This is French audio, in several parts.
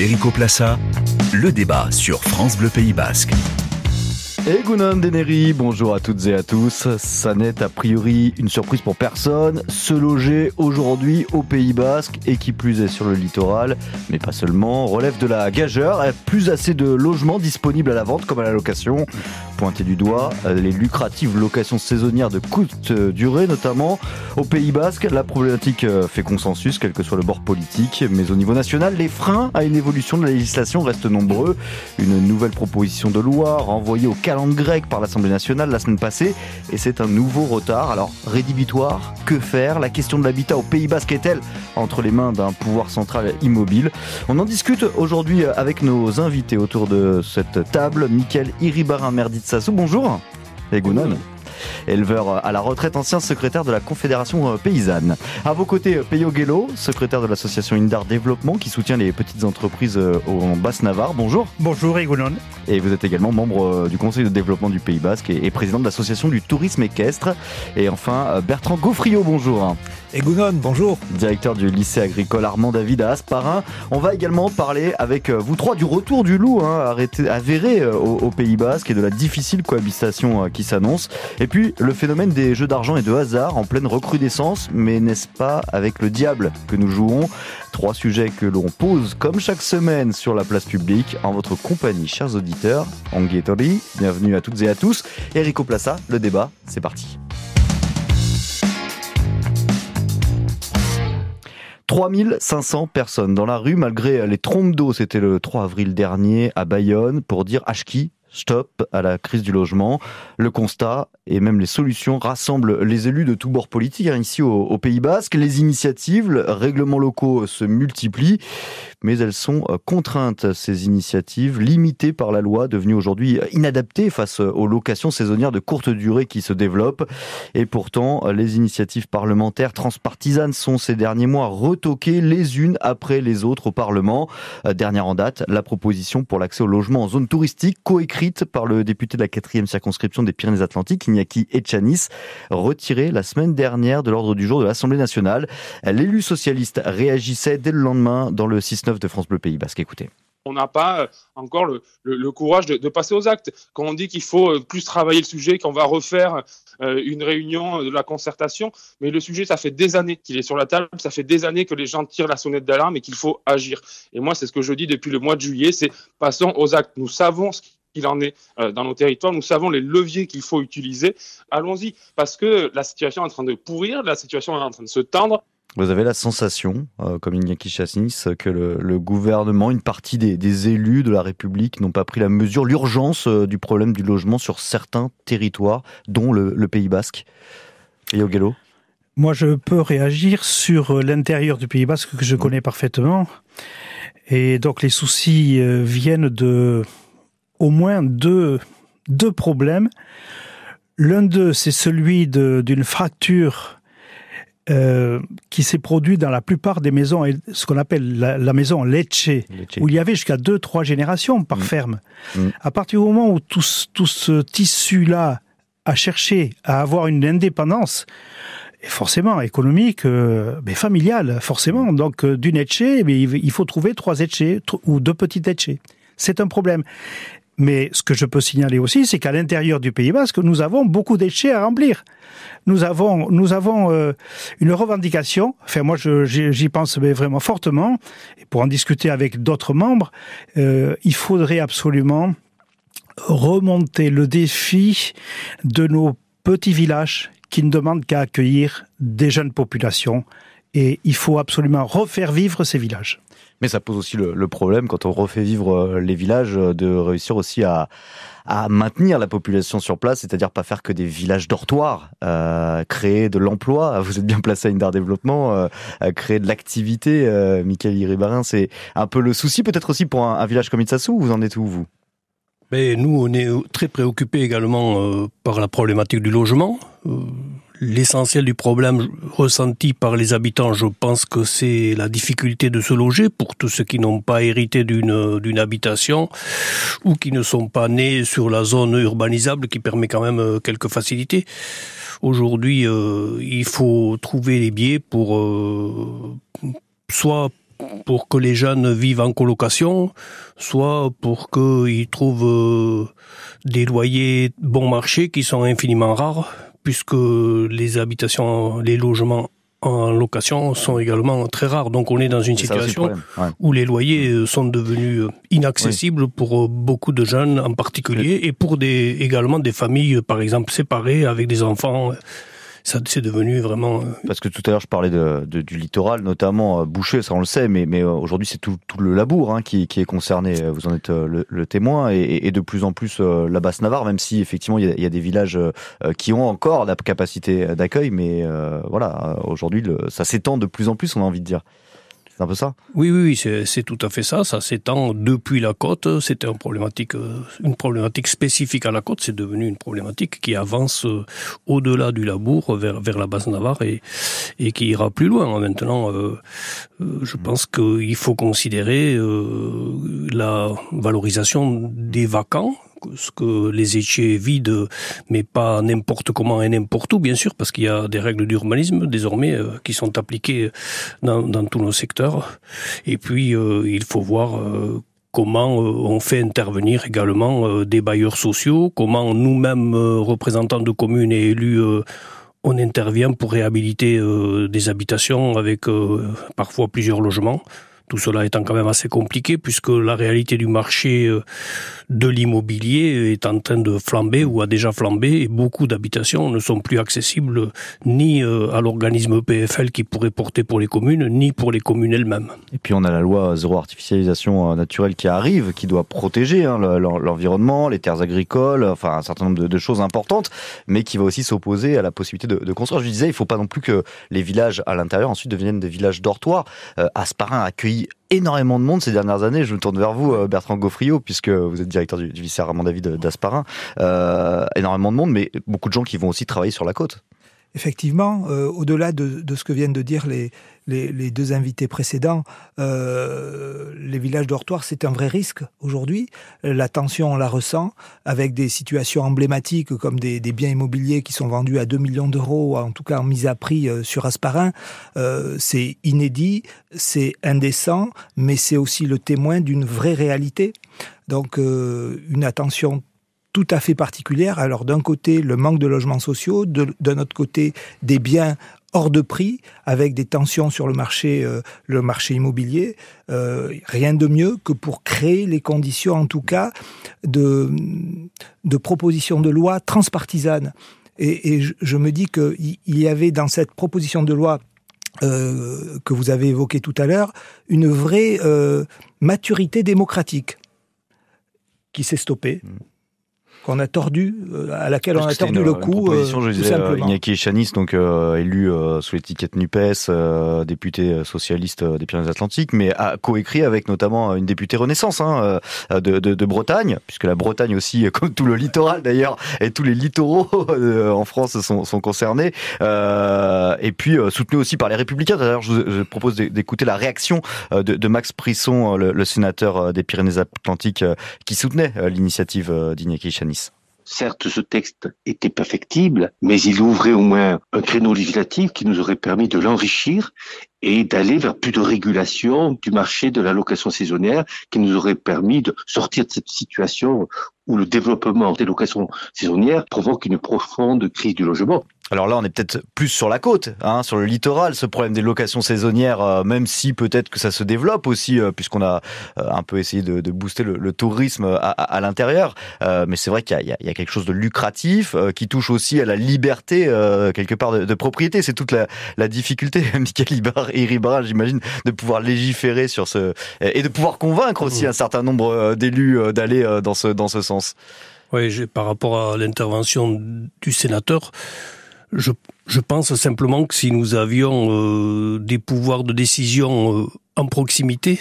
Erico Plassa, le débat sur France Bleu Pays Basque. Et Gounon Deneri, bonjour à toutes et à tous. Ça n'est a priori une surprise pour personne. Se loger aujourd'hui au Pays Basque et qui plus est sur le littoral, mais pas seulement, relève de la gageure. Plus assez de logements disponibles à la vente comme à la location. Pointer du doigt les lucratives locations saisonnières de courte durée, notamment au Pays Basque. La problématique fait consensus, quel que soit le bord politique, mais au niveau national, les freins à une évolution de la législation restent nombreux. Une nouvelle proposition de loi renvoyée au calendrier grec par l'Assemblée nationale la semaine passée et c'est un nouveau retard. Alors, rédhibitoire, que faire? La question de l'habitat au Pays Basque est-elle entre les mains d'un pouvoir central immobile? On en discute aujourd'hui avec nos invités autour de cette table. Michael Iribarin Merditsassou, bonjour. Et Gounon éleveur à la retraite, ancien secrétaire de la Confédération paysanne. À vos côtés, Peyo Guélo, secrétaire de l'association Indar Développement qui soutient les petites entreprises en Basse-Navarre. Bonjour. Bonjour Egounon. Et vous êtes également membre du Conseil de développement du Pays Basque et président de l'association du tourisme équestre. Et enfin, Bertrand Gaufriot, bonjour. Egounon, bonjour. Directeur du lycée agricole Armand David à Asparin. On va également parler avec vous trois du retour du loup hein, arrêté, avéré au, au, Pays Basque et de la difficile cohabitation qui s'annonce. Et puis le phénomène des jeux d'argent et de hasard en pleine recrudescence, mais n'est-ce pas avec le diable que nous jouons? Trois sujets que l'on pose comme chaque semaine sur la place publique en votre compagnie, chers auditeurs. Anguietori, bienvenue à toutes et à tous. Erico Plassa, le débat, c'est parti. 3500 personnes dans la rue malgré les trompes d'eau, c'était le 3 avril dernier à Bayonne pour dire Ashki, stop à la crise du logement. Le constat et même les solutions rassemblent les élus de tous bords politiques hein, ici au, Pays Basque. Les initiatives, règlements locaux se multiplient, mais elles sont contraintes, ces initiatives, limitées par la loi, devenues aujourd'hui inadaptées face aux locations saisonnières de courte durée qui se développent. Et pourtant, les initiatives parlementaires transpartisanes sont ces derniers mois retoquées les unes après les autres au Parlement. Dernière en date, la proposition pour l'accès au logement en zone touristique, coécrite par le député de la 4e circonscription des Pyrénées-Atlantiques, Iñaki Etchanis, retiré la semaine dernière de l'ordre du jour de l'Assemblée nationale. L'élu socialiste réagissait dès le lendemain dans le 6-9 de France Bleu Pays Basque. Écoutez on n'a pas encore le, courage de, passer aux actes. Quand on dit qu'il faut plus travailler le sujet, qu'on va refaire euh, une réunion de la concertation, mais le sujet, ça fait des années qu'il est sur la table, ça fait des années que les gens tirent la sonnette d'alarme et qu'il faut agir. Et moi, c'est ce que je dis depuis le mois de juillet, c'est passons aux actes. Nous savons ce qu'il en est euh, dans nos territoires. Nous savons les leviers qu'il faut utiliser. Allons-y, parce que la situation est en train de pourrir, la situation est en train de se tendre. Vous avez la sensation, euh, comme Iñaki Chassis, que le, le, gouvernement, une partie des, des élus de la République n'ont pas pris la mesure, l'urgence euh, du problème du logement sur certains territoires, dont le, le Pays Basque. Et Moi, je peux réagir sur l'intérieur du Pays Basque que je connais parfaitement. Et donc, les soucis viennent de au moins deux, deux problèmes. L'un d'eux, c'est celui d'une fracture euh, qui s'est produite dans la plupart des maisons, ce qu'on appelle la, la maison leche, où il y avait jusqu'à deux, trois générations par mmh. ferme. Mmh. À partir du moment où tout, tout ce tissu-là a cherché à avoir une indépendance, et forcément économique, euh, mais familiale, forcément. Donc, euh, d'une etchée, mais il faut trouver trois etchées ou deux petites etchées. C'est un problème. Mais ce que je peux signaler aussi, c'est qu'à l'intérieur du Pays Basque, nous avons beaucoup déchets à remplir. Nous avons, nous avons euh, une revendication. Enfin, moi, j'y pense vraiment fortement. Et pour en discuter avec d'autres membres, euh, il faudrait absolument remonter le défi de nos petits villages qui ne demandent qu'à accueillir des jeunes populations. Et il faut absolument refaire vivre ces villages. Mais ça pose aussi le, problème, quand on refait vivre les villages, de réussir aussi à, à maintenir la population sur place, c'est-à-dire pas faire que des villages dortoirs, euh, créer de l'emploi. Vous êtes bien placé à Indar Développement, euh, créer de l'activité. Euh, Michael Iribarin, c'est un peu le souci, peut-être aussi pour un, village comme Itsassou. Vous en êtes où, vous? Mais nous, on est très préoccupés également euh, par la problématique du logement. Euh, L'essentiel du problème ressenti par les habitants, je pense que c'est la difficulté de se loger pour tous ceux qui n'ont pas hérité d'une habitation ou qui ne sont pas nés sur la zone urbanisable qui permet quand même quelques facilités. Aujourd'hui, euh, il faut trouver les biais pour euh, soit pour que les jeunes vivent en colocation, soit pour qu'ils trouvent des loyers bon marché qui sont infiniment rares, puisque les habitations, les logements en location sont également très rares. Donc on est dans une situation où les loyers euh, sont devenus euh, inaccessibles pour euh, beaucoup de jeunes en particulier et pour des, également des familles, par exemple, séparées avec des enfants c'est devenu vraiment. Euh, Parce que tout à l'heure je parlais de, du littoral, notamment euh, Boucher, ça on le sait, mais, mais euh, aujourd'hui c'est tout, tout, le labour hein, qui, qui, est concerné. Vous en êtes le, témoin et, et, de plus en plus la basse Navarre, même si effectivement il y a, il y a des villages qui ont encore la capacité d'accueil, mais voilà, aujourd'hui ça s'étend de plus en plus, on a envie de dire. Oui, oui, c'est tout à fait ça. Ça s'étend depuis la côte. C'était une problématique, euh, une problématique spécifique à la côte. C'est devenu une problématique qui avance euh, au-delà du labour vers, vers la basse Navarre et, et qui ira plus loin. Maintenant, euh, je pense qu'il faut considérer la valorisation des vacants ce que les étiers vides, mais pas n'importe comment et n'importe où, bien sûr, parce qu'il y a des règles d'urbanisme désormais euh, qui sont appliquées dans, dans, tous nos secteurs. Et puis, euh, il faut voir euh, comment on fait intervenir également des bailleurs sociaux, comment nous-mêmes, représentants de communes et élus, on intervient pour réhabiliter des habitations avec parfois plusieurs logements. Tout cela étant quand même assez compliqué puisque la réalité du marché euh, de l'immobilier est en train de flamber ou a déjà flambé et beaucoup d'habitations ne sont plus accessibles ni euh, à l'organisme PFL qui pourrait porter pour les communes ni pour les communes elles-mêmes. Et puis on a la loi zéro artificialisation euh, naturelle qui arrive, qui doit protéger hein, l'environnement, les terres agricoles, enfin un certain nombre de, choses importantes, mais qui va aussi s'opposer à la possibilité de, construire. Je disais, il ne faut pas non plus que les villages à l'intérieur ensuite deviennent des villages dortoirs. Asparin accueilli énormément de monde ces dernières années. Je me tourne vers vous, euh, Bertrand Gaufriot, puisque vous êtes directeur du, du vice David d'Asparin. Euh, énormément de monde, mais beaucoup de gens qui vont aussi travailler sur la côte. Effectivement, euh, au-delà de, ce que viennent de dire les, les, deux invités précédents, euh, les villages dortoirs, c'est un vrai risque aujourd'hui. La tension, on la ressent, avec des situations emblématiques comme des, biens immobiliers qui sont vendus à 2 millions d'euros, en tout cas en mise à prix euh, sur Asparin. c'est inédit, c'est indécent, mais c'est aussi le témoin d'une vraie réalité. Donc une attention tout à fait particulière. Alors d'un côté, le manque de logements sociaux, d'un autre côté, des biens hors de prix, avec des tensions sur le marché, euh, le marché immobilier. Euh, rien de mieux que pour créer les conditions, en tout cas, de, de propositions de loi transpartisanes. Et, et je, me dis qu'il y avait dans cette proposition de loi euh, que vous avez évoquée tout à l'heure une vraie maturité démocratique qui s'est stoppée. Mmh qu'on a tordu, euh, à laquelle on a tordu le cou. Proposition, je disais, euh, Iñaki Chanis, donc euh, élu sous l'étiquette Nupes, député socialiste des Pyrénées-Atlantiques, mais a coécrit avec notamment une députée Renaissance hein, de, de, de, Bretagne, puisque la Bretagne aussi, comme tout le littoral d'ailleurs, et tous les littoraux en France sont, sont concernés, et puis soutenu aussi par les Républicains. D'ailleurs, je, je propose d'écouter la réaction de, de Max Prisson, le, le, sénateur des Pyrénées-Atlantiques, qui soutenait l'initiative d'Iñaki Chanis. Certes, ce texte était perfectible, mais il ouvrait au moins un créneau législatif qui nous aurait permis de l'enrichir et d'aller vers plus de régulation du marché de la location saisonnière qui nous aurait permis de sortir de cette situation où le développement des locations saisonnières provoque une profonde crise du logement. Alors là, on est peut-être plus sur la côte, hein, sur le littoral, ce problème des locations saisonnières, euh, même si peut-être que ça se développe aussi, euh, puisqu'on a euh, un peu essayé de, de booster le, le, tourisme à, à, l'intérieur. mais c'est vrai qu'il y, y, a quelque chose de lucratif qui touche aussi à la liberté, quelque part, de, de propriété. C'est toute la, la difficulté, Michael Ribara, j'imagine, de pouvoir légiférer sur ce... et de pouvoir convaincre aussi un certain nombre d'élus d'aller dans ce, dans ce sens. Oui, par rapport à l'intervention du sénateur, je, pense simplement que si nous avions euh, des pouvoirs de décision euh, en proximité,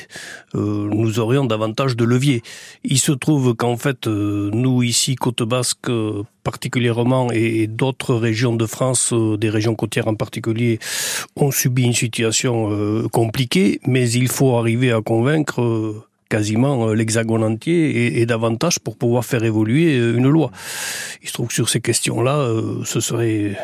euh, nous aurions davantage de leviers. Il se trouve qu'en fait, nous ici, Côte Basque particulièrement, et, d'autres régions de France, des régions côtières en particulier, ont subi une situation compliquée, mais il faut arriver à convaincre quasiment l'hexagone entier et, davantage pour pouvoir faire évoluer une loi. Il se trouve que sur ces questions-là, ce serait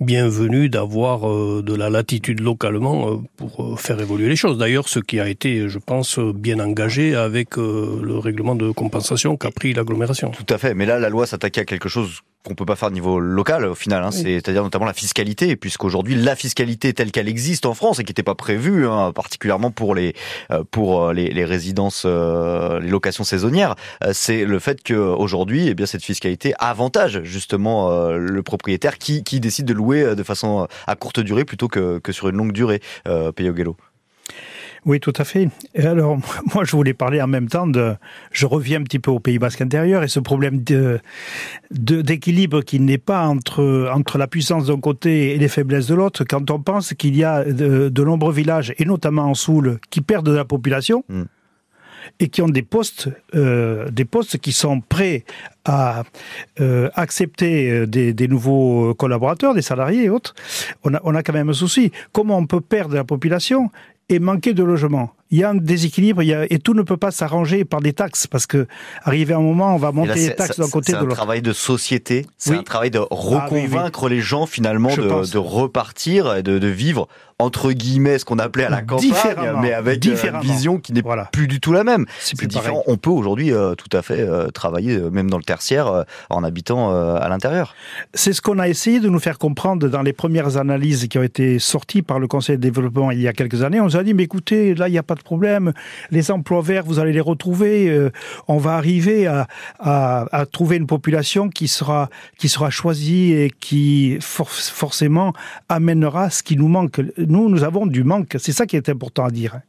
bienvenu d'avoir de la latitude localement pour faire évoluer les choses. D'ailleurs, ce qui a été, je pense, bien engagé avec le règlement de compensation qu'a pris l'agglomération. Tout à fait, mais là, la loi s'attaquait à quelque chose qu'on peut pas faire au niveau local au final, hein, c'est-à-dire notamment la fiscalité, puisqu'aujourd'hui la fiscalité telle qu'elle existe en France et qui n'était pas prévue, hein, particulièrement pour les euh, pour euh, les, les résidences, euh, les locations saisonnières, c'est le fait qu'aujourd'hui, eh bien cette fiscalité avantage justement le propriétaire qui, qui décide de louer de façon à courte durée plutôt que, que sur une longue durée, euh, Payo oui, tout à fait. Et alors, moi, je voulais parler en même temps de. Je reviens un petit peu au Pays Basque intérieur et ce problème de d'équilibre qui n'est pas entre entre la puissance d'un côté et les faiblesses de l'autre. Quand on pense qu'il y a de, de, nombreux villages et notamment en Soule qui perdent de la population. Mm. et qui ont des postes, euh, des postes qui sont prêts à euh, accepter euh, des, des, nouveaux collaborateurs, des salariés et autres, on a, on a quand même un souci. Comment on peut perdre la population et manquer de logement. Il y a un déséquilibre il y a, et tout ne peut pas s'arranger par des taxes parce que arrivé un moment, on va monter les taxes d'un côté de l'autre. C'est un travail de société, c'est un travail de ah reconvaincre les gens finalement de, de, repartir et de, de, vivre entre guillemets ce qu'on appelait à la campagne, mais avec euh, une vision qui n'est voilà. plus du tout la même. C'est différent. On peut aujourd'hui euh, tout à fait euh, travailler même dans le tertiaire en habitant à l'intérieur. C'est ce qu'on a essayé de nous faire comprendre dans les premières analyses qui ont été sorties par le Conseil de développement il y a quelques années. On a dit mais écoutez là il n'y a pas de problème. Les emplois verts, vous allez les retrouver. Euh, on va arriver à, à, trouver une population qui sera, qui sera choisie et qui for forcément amènera ce qui nous manque. Nous, nous avons du manque. C'est ça qui est important à dire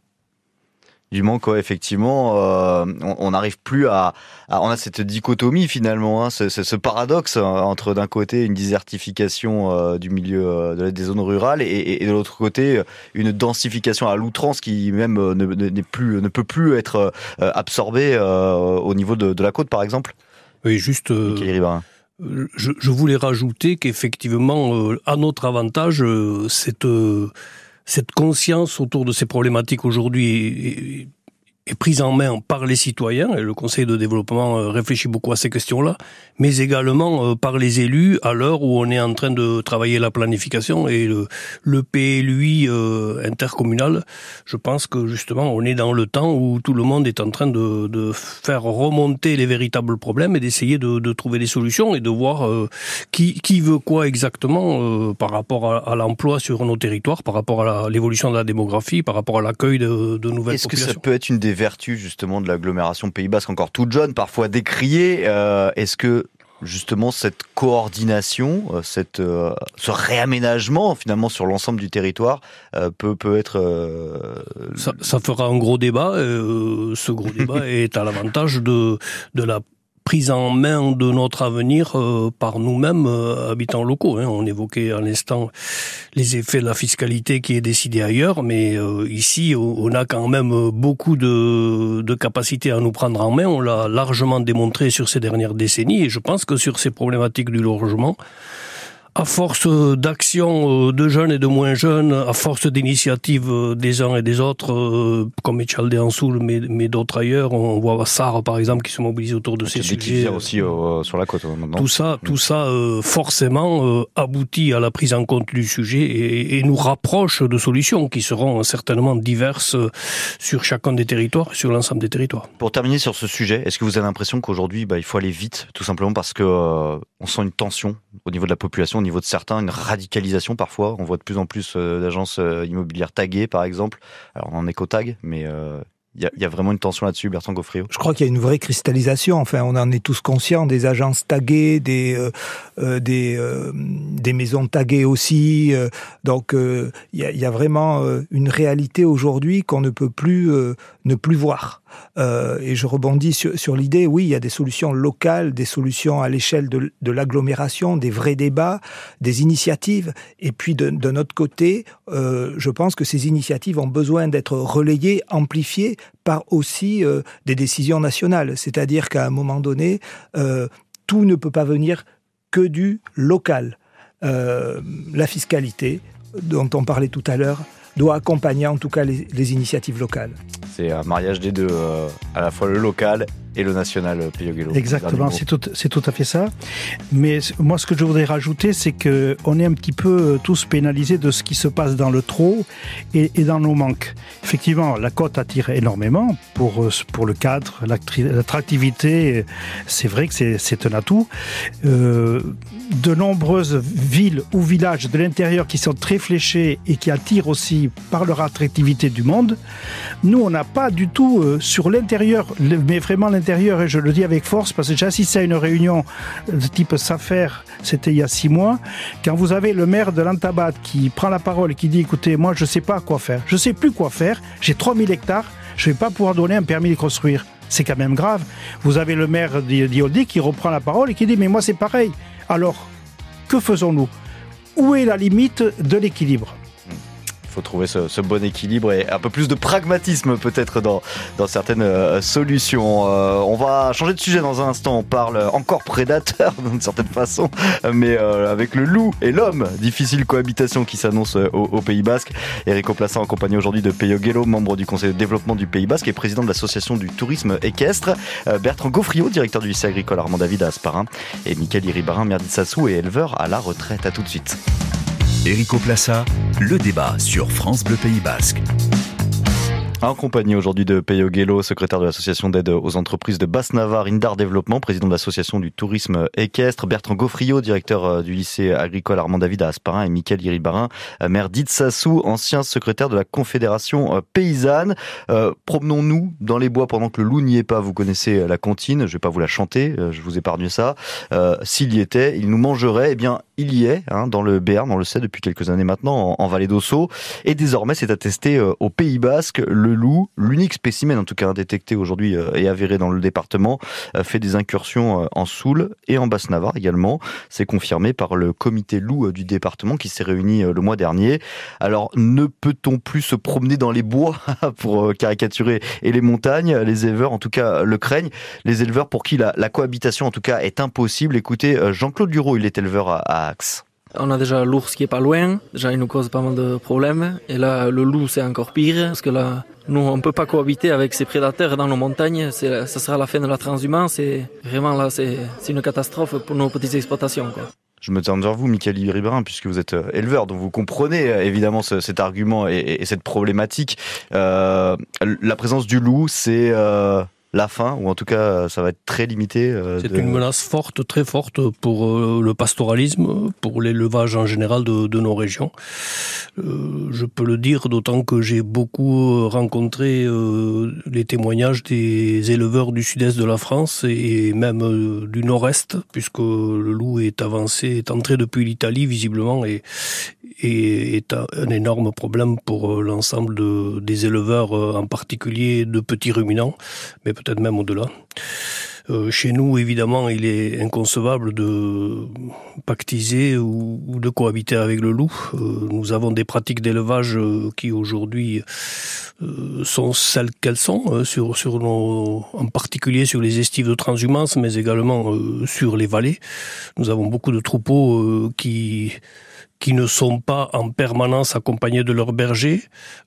du manque, effectivement, euh, on n'arrive plus à, On a cette dichotomie finalement, hein, ce, ce, paradoxe hein, entre d'un côté une désertification euh, du milieu euh, des zones rurales et, et de l'autre côté une densification à l'outrance qui même ne, ne, plus, ne peut plus être absorbée au niveau de, de, la côte, par exemple. Oui, juste. Je, je, voulais rajouter qu'effectivement, à notre avantage, cette cette conscience autour de ces problématiques aujourd'hui est prise en main par les citoyens, et le Conseil de développement euh, réfléchit beaucoup à ces questions-là, mais également euh, par les élus à l'heure où on est en train de travailler la planification et le, le PLUI euh, intercommunal. Je pense que justement on est dans le temps où tout le monde est en train de, de faire remonter les véritables problèmes et d'essayer de, de, trouver des solutions et de voir qui, qui veut quoi exactement par rapport à, à l'emploi sur nos territoires, par rapport à l'évolution de la démographie, par rapport à l'accueil de, de nouvelles Est-ce que ça peut être une des vertus justement de l'agglomération Pays Basque encore toute jeune, parfois décriée. Euh, est-ce que justement cette coordination, euh, cette, euh, ce réaménagement finalement sur l'ensemble du territoire peut, peut être... Ça, ça, fera un gros débat. ce gros débat est à l'avantage de, de la prise en main de notre avenir euh, par nous-mêmes, euh, habitants locaux. Hein. On évoquait à l'instant les effets de la fiscalité qui est décidée ailleurs, mais euh, ici, on a quand même beaucoup de, de capacités à nous prendre en main. On l'a largement démontré sur ces dernières décennies, et je pense que sur ces problématiques du logement, à force d'action de jeunes et de moins jeunes, à force d'initiatives des uns et des autres, euh, comme Echalde en Soul, mais, mais d'autres ailleurs, on voit Sarre par exemple qui se mobilise autour de ces sujets. aussi euh, sur la côte maintenant. Tout ça, tout ça euh, forcément aboutit à la prise en compte du sujet et, et, nous rapproche de solutions qui seront certainement diverses sur chacun des territoires, sur l'ensemble des territoires. Pour terminer sur ce sujet, est-ce que vous avez l'impression qu'aujourd'hui, bah, il faut aller vite, tout simplement parce que on sent une tension au niveau de la population, au niveau de certains, une radicalisation parfois. On voit de plus en plus euh, d'agences euh, immobilières taguées, par exemple. Alors, on en éco-tag, mais euh, il y, a, vraiment une tension là-dessus, Bertrand Gaufrio Je crois qu'il y a une vraie cristallisation. Enfin, on en est tous conscients des agences taguées, des des, maisons taguées aussi. Donc, il y, a, vraiment une réalité aujourd'hui qu'on ne peut plus ne plus voir. et je rebondis sur, l'idée. Oui, il y a des solutions locales, des solutions à l'échelle de, l'agglomération, des vrais débats, des initiatives. Et puis, de, de notre côté, je pense que ces initiatives ont besoin d'être relayées, amplifiées par aussi euh, des décisions nationales. C'est-à-dire qu'à un moment donné, euh, tout ne peut pas venir que du local. Euh, la fiscalité, dont on parlait tout à l'heure, doit accompagner en tout cas les, initiatives locales. C'est un mariage des deux à la fois le local et le national euh, Peyo Exactement, c'est tout, c'est tout à fait ça. Mais moi, ce que je voudrais rajouter, c'est que on est un petit peu euh, tous pénalisés de ce qui se passe dans le trop et, et dans nos manques. Effectivement, la côte attire énormément pour, euh, pour le cadre, l'attractivité. C'est vrai que c'est, c'est un atout. Euh, de nombreuses villes ou villages de l'intérieur qui sont très fléchés et qui attirent aussi par leur attractivité du monde. Nous, on n'a pas du tout euh, sur l'intérieur, mais vraiment l'intérieur, et je le dis avec force parce que j'ai assisté à une réunion de type SAFER, c'était il y a six mois, quand vous avez le maire de l'Antabat qui prend la parole et qui dit, écoutez, moi, je ne sais pas quoi faire, je ne sais plus quoi faire, j'ai 3000 hectares, je ne vais pas pouvoir donner un permis de construire. C'est quand même grave. Vous avez le maire d'Ioldi qui reprend la parole et qui dit, mais moi, c'est pareil. Alors, que faisons-nous? Où est la limite de l'équilibre? il trouver ce, bon équilibre et un peu plus de pragmatisme peut-être dans, certaines euh, solutions. Euh, on va changer de sujet dans un instant. On parle encore prédateur d'une certaine façon, mais euh, avec le loup et l'homme. Difficile cohabitation qui s'annonce au, Pays Basque. Eric Oplassa en compagnie aujourd'hui de Peyo Gelo, membre du conseil de développement du Pays Basque et président de l'association du tourisme équestre. Bertrand Gaufriot, directeur du lycée agricole Armand David à Asparin. Et Mickaël Iribarin, maire et éleveur à la retraite. À tout de suite. Erico Plassa, le débat sur France Bleu Pays Basque. En compagnie aujourd'hui de Peyo Gelo, secrétaire de l'association d'aide aux entreprises de Basse-Navarre, Indar Développement, président de l'association du tourisme équestre, Bertrand Gaufriot, directeur euh, du lycée agricole Armand David à Asparin et Mickaël Iribarin, euh, maire d'Itsassou, ancien secrétaire de la Confédération euh, paysanne. Promenons-nous dans les bois pendant que le loup n'y est pas. Vous connaissez la comptine, je vais pas vous la chanter, je vous épargne ça. S'il y était, il nous mangerait. Eh bien, il y est, hein, dans le Béarn, on le sait depuis quelques années maintenant, en, en vallée d'Ossau. Et désormais, c'est attesté euh, au Pays Basque. Le loup, l'unique spécimen en tout cas détecté aujourd'hui euh, et avéré dans le département, euh, fait des incursions en Soule et en Basse-Navarre également. C'est confirmé par le comité loup du département qui s'est réuni le mois dernier. Alors, ne peut-on plus se promener dans les bois pour caricaturer et les montagnes? Les éleveurs, en tout cas, le craignent. Les éleveurs pour qui la, cohabitation, en tout cas, est impossible. Écoutez, Jean-Claude Duro, il est éleveur à Axe. On a déjà l'ours qui est pas loin, déjà il nous cause pas mal de problèmes. Et là, le loup, c'est encore pire, parce que là, nous, on peut pas cohabiter avec ces prédateurs dans nos montagnes. Ça sera la fin de la transhumance. Et vraiment, là, c'est, c'est une catastrophe pour nos petites exploitations. Quoi. Je me tourne vers vous, Michael Ribérin, puisque vous êtes éleveur, donc vous comprenez évidemment ce, cet argument et, et, cette problématique. Euh, la présence du loup, c'est euh, la fin, ou en tout cas, ça va être très limité. Euh, C'est de... une menace forte, très forte pour euh, le pastoralisme, pour l'élevage en général de, de nos régions. Euh, je peux le dire, d'autant que j'ai beaucoup rencontré euh, les témoignages des éleveurs du sud-est de la France et même euh, du nord-est, puisque le loup est avancé, est entré depuis l'Italie visiblement et, et est un énorme problème pour l'ensemble de, des éleveurs, en particulier de petits ruminants, mais peut-être même au-delà. Euh, chez nous, évidemment, il est inconcevable de pactiser ou, de cohabiter avec le loup. Euh, nous avons des pratiques d'élevage euh, qui aujourd'hui euh, sont celles qu'elles sont, euh, sur, en particulier sur les estives de transhumance, mais également euh, sur les vallées. Nous avons beaucoup de troupeaux qui qui ne sont pas en permanence accompagnés de leurs bergers,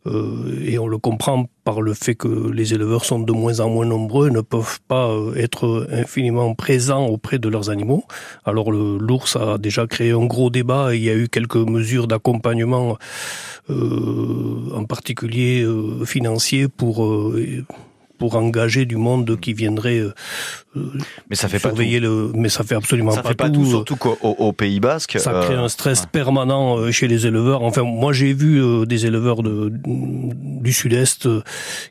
euh, et on le comprend par le fait que les éleveurs sont de moins en moins nombreux, ne peuvent pas euh, être infiniment présents auprès de leurs animaux. Alors l'ours a déjà créé un gros débat, il y a eu quelques mesures d'accompagnement, euh, en particulier euh, financiers, pour euh, pour engager du monde qui viendrait euh, mais ça fait surveiller pas le mais ça fait absolument ça pas, fait pas tout, tout surtout qu'au au Pays Basque ça crée un stress euh, permanent euh, chez les éleveurs. Enfin moi j'ai vu euh, des éleveurs de, du sud-est euh,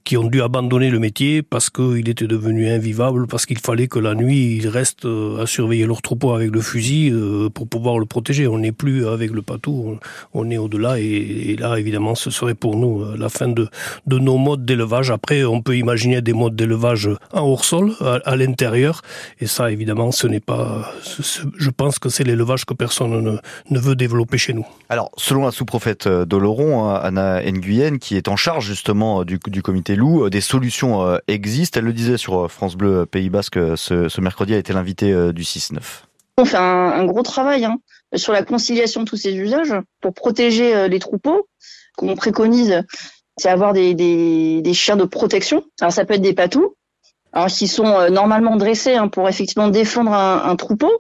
qui ont dû abandonner le métier parce qu'il était devenu invivable parce qu'il fallait que la nuit ils restent euh, à surveiller leur troupeau avec le fusil euh, pour pouvoir le protéger. On n'est plus avec le patou on, est au-delà et, et là évidemment ce serait pour nous euh, la fin de, de nos modes d'élevage. Après on peut imaginer des modes d'élevage en hors-sol, à, à l'intérieur. Et ça, évidemment, ce n'est pas. Je pense que c'est l'élevage que personne ne, ne, veut développer chez nous. Alors, selon la sous-prophète d'Oloron, Anna Nguyen, qui est en charge justement du, du comité loup, des solutions euh, existent. Elle le disait sur France Bleu Pays Basque ce, ce mercredi, elle était l'invité euh, du 6-9. On fait un, un gros travail hein, sur la conciliation de tous ces usages pour protéger euh, les troupeaux qu'on préconise c'est avoir des, des, des, chiens de protection. Alors ça peut être des patous, alors qui sont normalement dressés hein, pour effectivement défendre un, un, troupeau,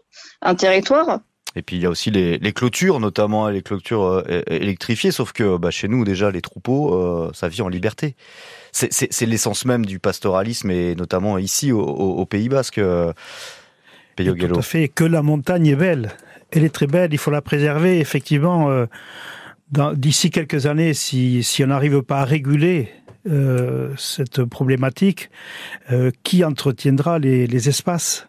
un territoire. Et puis il y a aussi les, les clôtures, notamment les clôtures électrifiées, sauf que bah, chez nous déjà les troupeaux, ça vit en liberté. C'est l'essence même du pastoralisme et notamment ici au, au Pays Basque. Tout à fait, que la montagne est belle. Elle est très belle, il faut la préserver. Effectivement, euh, d'ici quelques années, si, si on n'arrive pas à réguler euh, cette problématique, euh, qui entretiendra les, les espaces?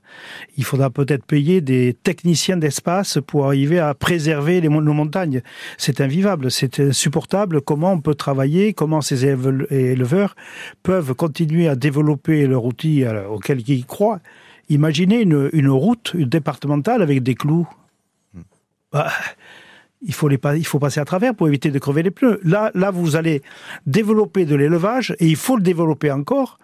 Il faudra peut-être payer des techniciens d'espace pour arriver à préserver les, nos montagnes. C'est invivable, c'est insupportable. Comment on peut travailler? Comment ces éleveurs peuvent continuer à développer leur outil auquel ils croient? Imaginez une, une route départementale avec des clous. Hmm. Bah, il faut, les, il faut passer à travers pour éviter de crever les pneus. Là, là vous allez développer de l'élevage et il faut le développer encore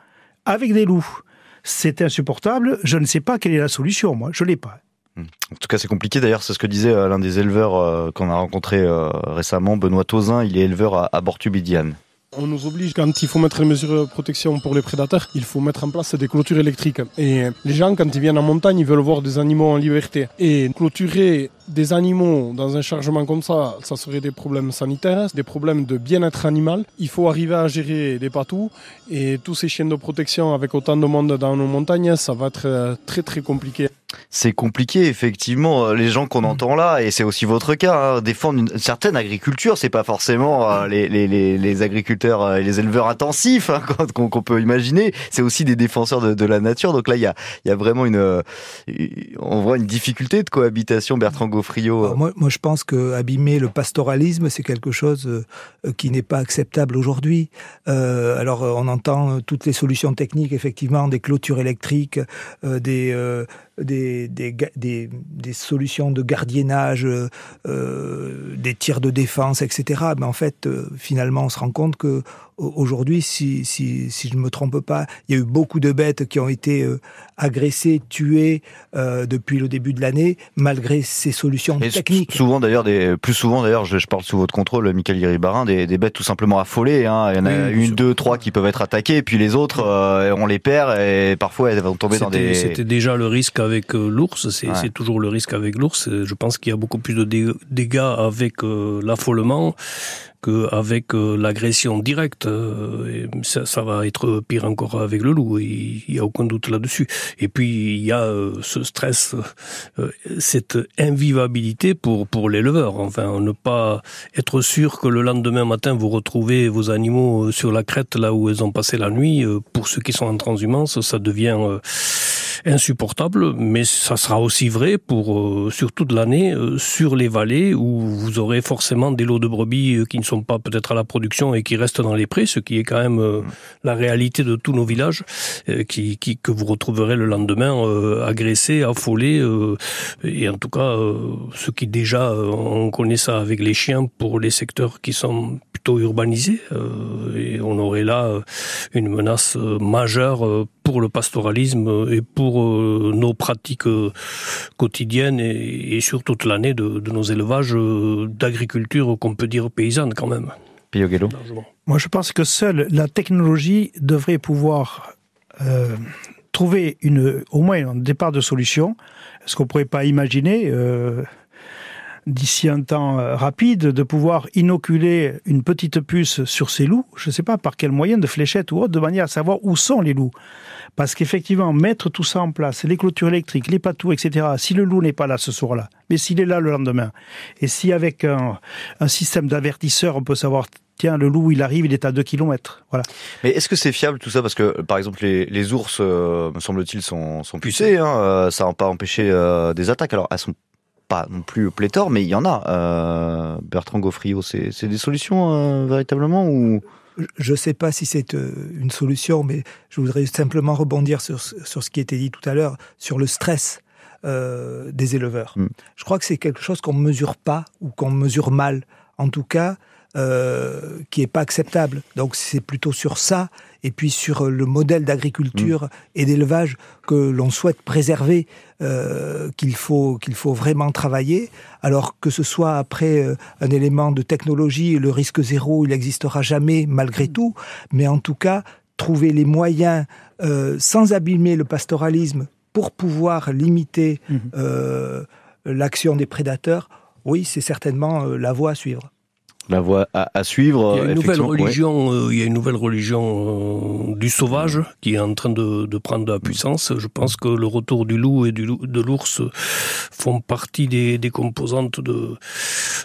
avec des loups. C'est insupportable. Je ne sais pas quelle est la solution, moi. Je ne l'ai pas. Hmm. En tout cas, c'est compliqué. D'ailleurs, c'est ce que disait euh, l'un des éleveurs euh, qu'on a rencontré euh, récemment, Benoît Tauzin. Il est éleveur à, Bortubidiane. On nous oblige, quand il faut mettre les mesures de protection pour les prédateurs, il faut mettre en place des clôtures électriques. Et les gens, quand ils viennent en montagne, ils veulent voir des animaux en liberté. Et clôturer des animaux dans un chargement comme ça, ça serait des problèmes sanitaires, des problèmes de bien-être animal. Il faut arriver à gérer des patous et tous ces chiens de protection avec autant de monde dans nos montagnes, ça va être euh, très très compliqué. C'est compliqué, effectivement. Euh, les gens qu'on mm. entend là, et c'est aussi votre cas, hein, défendre une certaine agriculture, c'est pas forcément euh, les, les, les, agriculteurs et les éleveurs intensifs hein, qu'on peut imaginer. C'est aussi des défenseurs de, de, la nature. Donc là, il y a, y a vraiment une, on voit une difficulté de cohabitation. Bertrand Gaufrio. moi, moi, je pense que abîmer le pastoralisme, c'est quelque chose qui n'est pas acceptable aujourd'hui. Euh, alors, on entend toutes les solutions techniques, effectivement, des clôtures électriques, des des, des, des, solutions de gardiennage, euh, des tirs de défense, etc. Mais en fait, euh, finalement, on se rend compte que aujourd'hui, si, si, si je ne me trompe pas, il y a eu beaucoup de bêtes qui ont été euh, agressées, tuées euh, depuis le début de l'année, malgré ces solutions techniques. Souvent d'ailleurs, des, plus souvent d'ailleurs, je, je, parle sous votre contrôle, Michael Guéribarin, des, des bêtes tout simplement affolées. Hein. Il y en a une, deux, trois qui peuvent être attaquées, et puis les autres, euh, on les perd et parfois elles vont tomber dans des. C'était déjà le risque avec l'ours, c'est toujours le risque avec l'ours. Je pense qu'il y a beaucoup plus de dégâts avec l'affolement qu'avec euh, l'agression directe. Euh, ça, ça, va être pire encore avec le loup, il n'y a aucun doute là-dessus. Et puis il y a euh, ce stress, cette invivabilité pour, pour l'éleveur. Enfin, ne pas être sûr que le lendemain matin vous retrouvez vos animaux sur la crête là où ils ont passé la nuit. Pour ceux qui sont en transhumance, ça devient insupportable, mais ça sera aussi vrai pour euh, sur toute l'année euh, sur les vallées où vous aurez forcément des lots de brebis euh, qui ne sont pas peut-être à la production et qui restent dans les prés, ce qui est quand même euh, la réalité de tous nos villages, qui, qui, que vous retrouverez le lendemain agressés, affolés, et en tout cas ceux qui déjà on connaît ça avec les chiens pour les secteurs qui sont plutôt urbanisés, et on aurait là une menace majeure pour le pastoralisme et pour euh, nos pratiques euh, quotidiennes et, et sur toute l'année de, de, nos élevages euh, d'agriculture qu'on peut dire paysanne quand même. Moi je pense que seule la technologie devrait pouvoir euh, trouver une, au moins un départ de solution. Est-ce qu'on pourrait pas imaginer euh, d'ici un temps euh, rapide, de pouvoir inoculer une petite puce sur ces loups, je ne sais pas par quel moyen de fléchette ou autre, de manière à savoir où sont les loups. Parce qu'effectivement, mettre tout ça en place, les clôtures électriques, les patous, etc., si le loup n'est pas là ce soir-là, mais s'il est là le lendemain, et si avec un, système d'avertisseur, on peut savoir tiens, le loup, il arrive, il est à 2 km. Voilà. Mais est-ce que c'est fiable tout ça? Parce que, par exemple, les, ours, euh, me semble-t-il, sont, sont pucés. Hein, euh, ça n'a pas empêché des attaques. Alors, elles sont pas non plus pléthore, mais il y en a. Euh, Bertrand Gaufrio, c'est des solutions euh, véritablement ou? Je ne sais pas si c'est euh, une solution, mais je voudrais simplement rebondir sur, sur ce qui était dit tout à l'heure, sur le stress euh, des éleveurs. Mm. Je crois que c'est quelque chose qu'on ne mesure pas ou qu'on mesure mal. En tout cas, euh, qui est pas acceptable. Donc c'est plutôt sur ça et puis sur le modèle d'agriculture mmh. et d'élevage que l'on souhaite préserver euh, qu'il faut qu'il faut vraiment travailler. Alors que ce soit après euh, un élément de technologie, le risque zéro, il n'existera jamais malgré mmh. tout. Mais en tout cas, trouver les moyens euh, sans abîmer le pastoralisme pour pouvoir limiter Mhm. euh, l'action des prédateurs, oui, c'est certainement euh, la voie à suivre. La voie à, à suivre. Il y a une nouvelle ouais. religion, euh, il y a une nouvelle religion euh, du sauvage qui est en train de, de prendre de la puissance. Je pense que le retour du loup et du loup- de l'ours font partie des, des composantes de,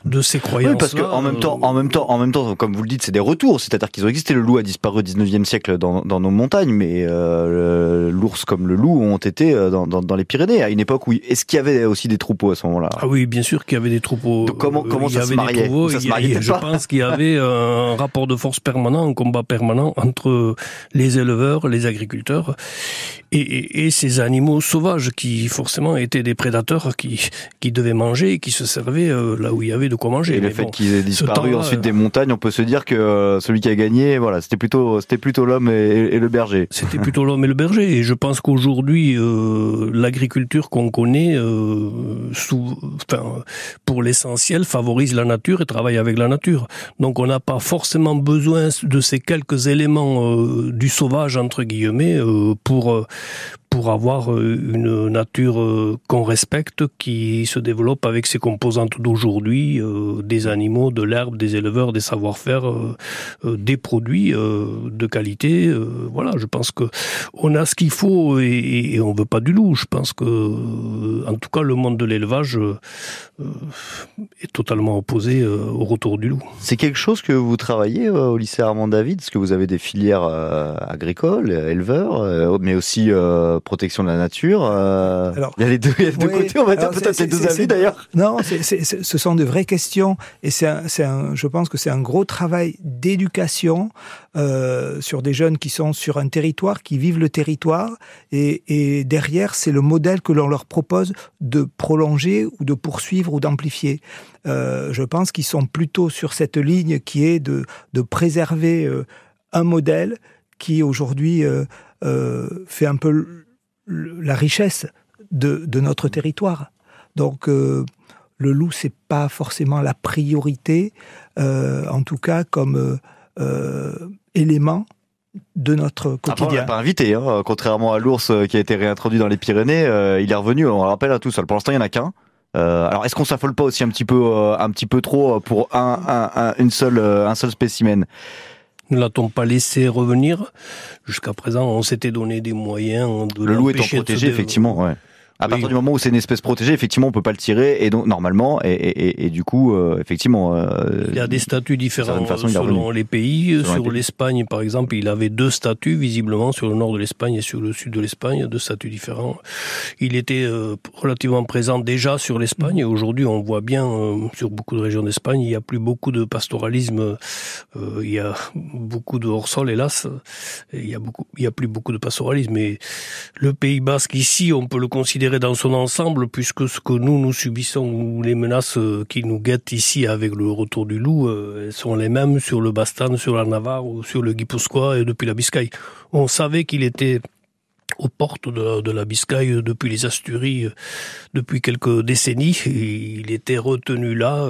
de ces croyances. Oui, parce que en même temps, en même temps, en même temps, comme vous le dites, c'est des retours. C'est-à-dire qu'ils ont existé. Le loup a disparu au 19e siècle dans, dans nos montagnes, mais euh, l'ours comme le loup ont été dans, dans, dans les Pyrénées à une époque où est-ce qu'il y avait aussi des troupeaux à ce moment-là? Ah oui, bien sûr qu'il y avait des troupeaux. Donc comment- comment il y ça se des mariait? troupeaux, Ça se il y a- mariait il y a- peut-être Je pense qu'il y avait un rapport de force permanent, un combat permanent entre les éleveurs, les agriculteurs et, et- et ces animaux sauvages qui forcément étaient des prédateurs qui, qui devaient manger et qui se servaient euh, là où il y avait de quoi manger. Et le fait bon, qu'ils aient disparu ensuite euh, des montagnes, on peut se dire que euh, celui qui a gagné, voilà, c'était plutôt, c'était plutôt l'homme et, et le berger. C'était plutôt l'homme et le berger. Et je pense qu'aujourd'hui, euh, l'agriculture qu'on connaît, euh, sous, enfin, pour l'essentiel, favorise la nature et travaille avec la nature. Donc on n'a pas forcément besoin de ces quelques éléments euh, du sauvage, entre guillemets, euh, pour, euh, pour avoir euh, une nature euh, qu'on respecte, qui se développe avec ses composantes d'aujourd'hui, euh, des animaux, de l'herbe, des éleveurs, des savoir-faire, des produits de qualité. voilà, je pense que on a ce qu'il faut et, et on veut pas du loup. Je pense que, en tout cas, le monde de l'élevage est totalement opposé au retour du loup. C'est quelque chose que vous travaillez au lycée Armand David, parce que vous avez des filières agricoles, éleveurs, mais aussi protection de la nature. euh, Alors, il y a les deux, il y a les deux oui, côtés, on va dire peut-être les deux avis d'ailleurs. Non, ce sont de vraies questions et c'est je pense que c'est un gros travail d'éducation euh, sur des jeunes qui sont sur un territoire, qui vivent le territoire et, et derrière c'est le modèle que l'on leur propose de prolonger ou de poursuivre ou d'amplifier. Euh, je pense qu'ils sont plutôt sur cette ligne qui est de, de préserver euh, un modèle qui aujourd'hui euh, euh, fait un peu la richesse de, de notre territoire. Donc euh, le loup, c'est pas forcément la priorité, euh, en tout cas comme euh, élément de notre Après, on l'a quotidien. pas invité, hein, contrairement à l'ours qui a été réintroduit dans les Pyrénées, il est revenu, on le rappelle à tout seul. Pour l'instant, il y en a qu'un. Euh, alors, est-ce qu'on s'affole pas aussi un petit peu, euh, un petit peu trop pour un, un, un- une seule, euh, un seul spécimen? Ne l'a-t-on pas laissé revenir? Jusqu'à présent, on s'était donné des moyens de Le loup étant protégé, effectivement, ouais. À Oui. partir du moment où c'est une espèce protégée, effectivement, on peut pas le tirer, et donc normalement, et, et, et- et du coup, euh, effectivement, euh, Il y a des statuts différents façon, selon les pays. Selon sur l'Espagne, par exemple, il avait deux statuts, visiblement, sur le nord de l'Espagne et sur le sud de l'Espagne, deux statuts différents. Il était euh, relativement présent déjà sur l'Espagne, et aujourd'hui, on voit bien, euh, sur beaucoup de régions d'Espagne, il n'y a plus beaucoup de pastoralisme, euh, il y a beaucoup de hors-sol, hélas, et il y a beaucoup, il y a plus beaucoup de pastoralisme. Mais le Pays Basque, ici, on peut le considérer dans son ensemble, puisque ce que nous, nous subissons, ou les menaces euh, qui nous guettent ici avec le retour du loup, euh, sont les mêmes sur le Bastan, sur la Navarre ou sur le Guipuscoa et depuis la Biscaye. On savait qu'il était aux portes de la, Biscaye depuis les Asturies, euh, depuis quelques décennies. Il était retenu là.